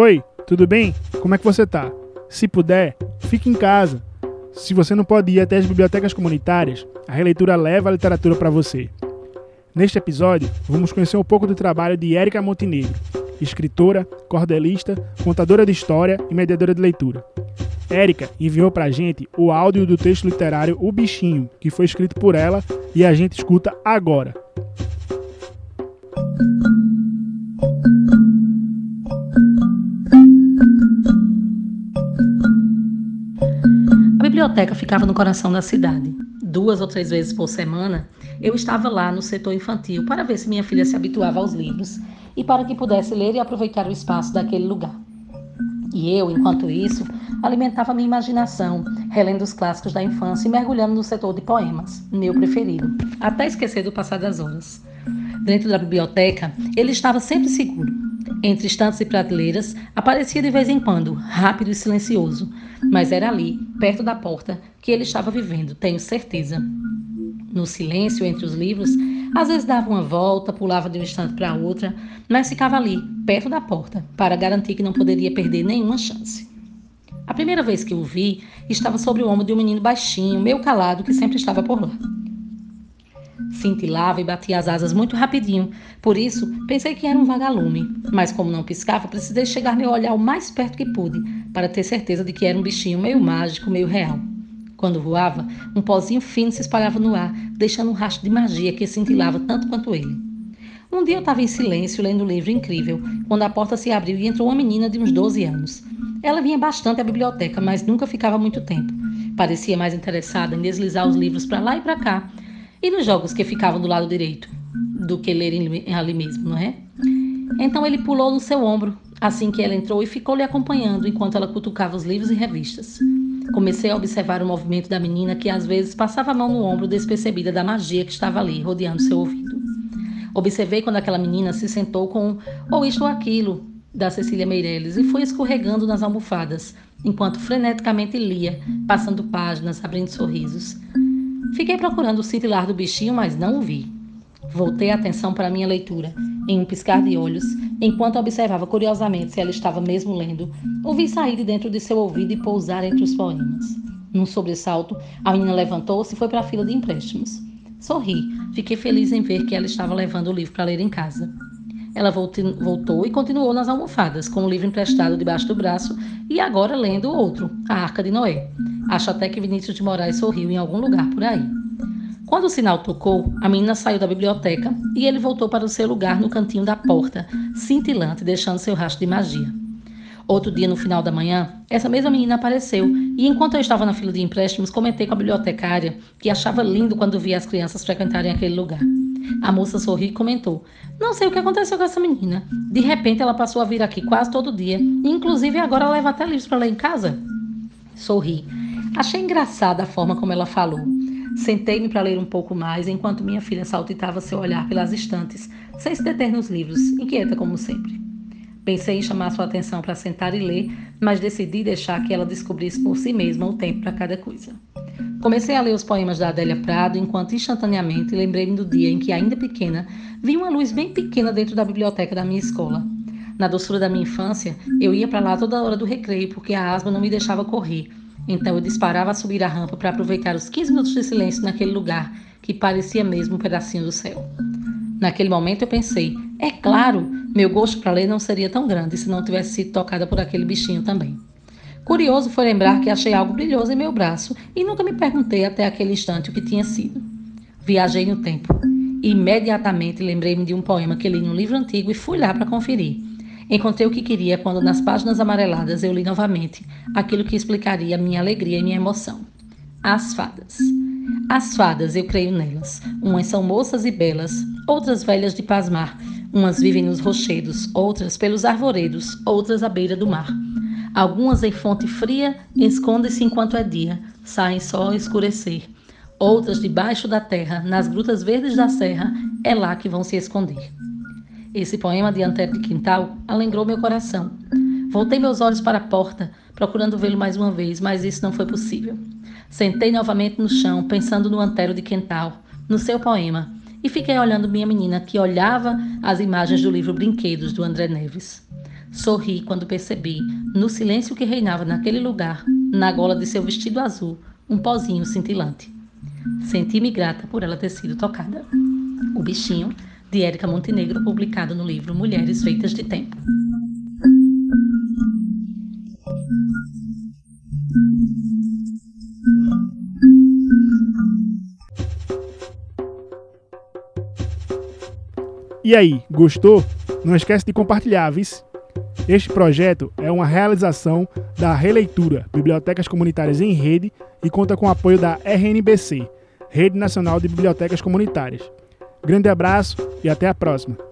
Oi, tudo bem? Como é que você tá? Se puder, fique em casa. Se você não pode ir até as bibliotecas comunitárias, a releitura leva a literatura para você. Neste episódio, vamos conhecer um pouco do trabalho de Érica Montenegro, escritora, cordelista, contadora de história e mediadora de leitura. Érica enviou para a gente o áudio do texto literário O Bichinho, que foi escrito por ela e a gente escuta agora. Biblioteca ficava no coração da cidade. Duas ou três vezes por semana, eu estava lá no setor infantil para ver se minha filha se habituava aos livros e para que pudesse ler e aproveitar o espaço daquele lugar. E eu, enquanto isso, alimentava minha imaginação, relendo os clássicos da infância e mergulhando no setor de poemas, meu preferido, até esquecer do passar das horas. Dentro da biblioteca, ele estava sempre seguro. Entre estantes e prateleiras, aparecia de vez em quando, rápido e silencioso, mas era ali, perto da porta, que ele estava vivendo, tenho certeza. No silêncio entre os livros, às vezes dava uma volta, pulava de um instante para outra, mas ficava ali, perto da porta, para garantir que não poderia perder nenhuma chance. A primeira vez que o vi, estava sobre o ombro de um menino baixinho, meio calado, que sempre estava por lá. Cintilava e batia as asas muito rapidinho, por isso pensei que era um vagalume, mas como não piscava, precisei chegar meu olhar o mais perto que pude, para ter certeza de que era um bichinho meio mágico, meio real. Quando voava, um pozinho fino se espalhava no ar, deixando um rastro de magia que cintilava tanto quanto ele. Um dia eu estava em silêncio lendo um livro incrível, quando a porta se abriu e entrou uma menina de uns 12 anos. Ela vinha bastante à biblioteca, mas nunca ficava muito tempo. Parecia mais interessada em deslizar os livros para lá e para cá, e nos jogos que ficavam do lado direito, do que ler ali mesmo, não é? Então ele pulou no seu ombro, assim que ela entrou, e ficou lhe acompanhando enquanto ela cutucava os livros e revistas. Comecei a observar o movimento da menina que às vezes passava a mão no ombro despercebida da magia que estava ali, rodeando seu ouvido. Observei quando aquela menina se sentou com ou isto ou aquilo da Cecília Meirelles e foi escorregando nas almofadas, enquanto freneticamente lia, passando páginas, abrindo sorrisos. Fiquei procurando o cintilar do bichinho, mas não o vi. Voltei a atenção para minha leitura, em um piscar de olhos, enquanto observava curiosamente se ela estava mesmo lendo, ouvi sair de dentro de seu ouvido e pousar entre os poemas. Num sobressalto, a menina levantou-se e foi para a fila de empréstimos. Sorri, fiquei feliz em ver que ela estava levando o livro para ler em casa. Ela voltou e continuou nas almofadas, com o livro emprestado debaixo do braço e agora lendo outro, A Arca de Noé. Acho até que Vinícius de Moraes sorriu em algum lugar por aí. Quando o sinal tocou, a menina saiu da biblioteca e ele voltou para o seu lugar no cantinho da porta, cintilante, deixando seu rastro de magia. Outro dia, no final da manhã, essa mesma menina apareceu e, enquanto eu estava na fila de empréstimos, comentei com a bibliotecária que achava lindo quando via as crianças frequentarem aquele lugar. A moça sorriu e comentou: Não sei o que aconteceu com essa menina. De repente, ela passou a vir aqui quase todo dia, inclusive agora leva até livros para ler em casa. Sorri. Achei engraçada a forma como ela falou. Sentei-me para ler um pouco mais, enquanto minha filha saltitava seu olhar pelas estantes, sem se deter nos livros, inquieta como sempre. Pensei em chamar sua atenção para sentar e ler, mas decidi deixar que ela descobrisse por si mesma o tempo para cada coisa. Comecei a ler os poemas da Adélia Prado, enquanto instantaneamente lembrei-me do dia em que, ainda pequena, vi uma luz bem pequena dentro da biblioteca da minha escola. Na doçura da minha infância, eu ia para lá toda hora do recreio porque a asma não me deixava correr então eu disparava a subir a rampa para aproveitar os 15 minutos de silêncio naquele lugar que parecia mesmo um pedacinho do céu. Naquele momento eu pensei: é claro, meu gosto para ler não seria tão grande se não tivesse sido tocada por aquele bichinho também. Curioso foi lembrar que achei algo brilhoso em meu braço e nunca me perguntei até aquele instante o que tinha sido. Viajei no tempo. Imediatamente lembrei-me de um poema que li num livro antigo e fui lá para conferir. Encontrei o que queria quando, nas páginas amareladas, eu li novamente aquilo que explicaria minha alegria e minha emoção. As fadas. As fadas, eu creio nelas. Umas são moças e belas, outras velhas de pasmar. Umas vivem nos rochedos, outras pelos arvoredos, outras à beira do mar. Algumas em fonte fria escondem-se enquanto é dia, saem só ao escurecer. Outras debaixo da terra, nas grutas verdes da serra, é lá que vão se esconder. Esse poema de Antero de Quintal alegrou meu coração. Voltei meus olhos para a porta, procurando vê-lo mais uma vez, mas isso não foi possível. Sentei novamente no chão, pensando no Antero de Quintal, no seu poema, e fiquei olhando minha menina, que olhava as imagens do livro Brinquedos, do André Neves. Sorri quando percebi, no silêncio que reinava naquele lugar, na gola de seu vestido azul, um pozinho cintilante. Senti-me grata por ela ter sido tocada. O Bichinho, de Érica Montenegro, publicado no livro Mulheres Feitas de Tempo. E aí, gostou? Não esquece de compartilhar, vice. Este projeto é uma realização da Releitura Bibliotecas Comunitárias em Rede e conta com o apoio da RNBC, Rede Nacional de Bibliotecas Comunitárias. Grande abraço e até a próxima.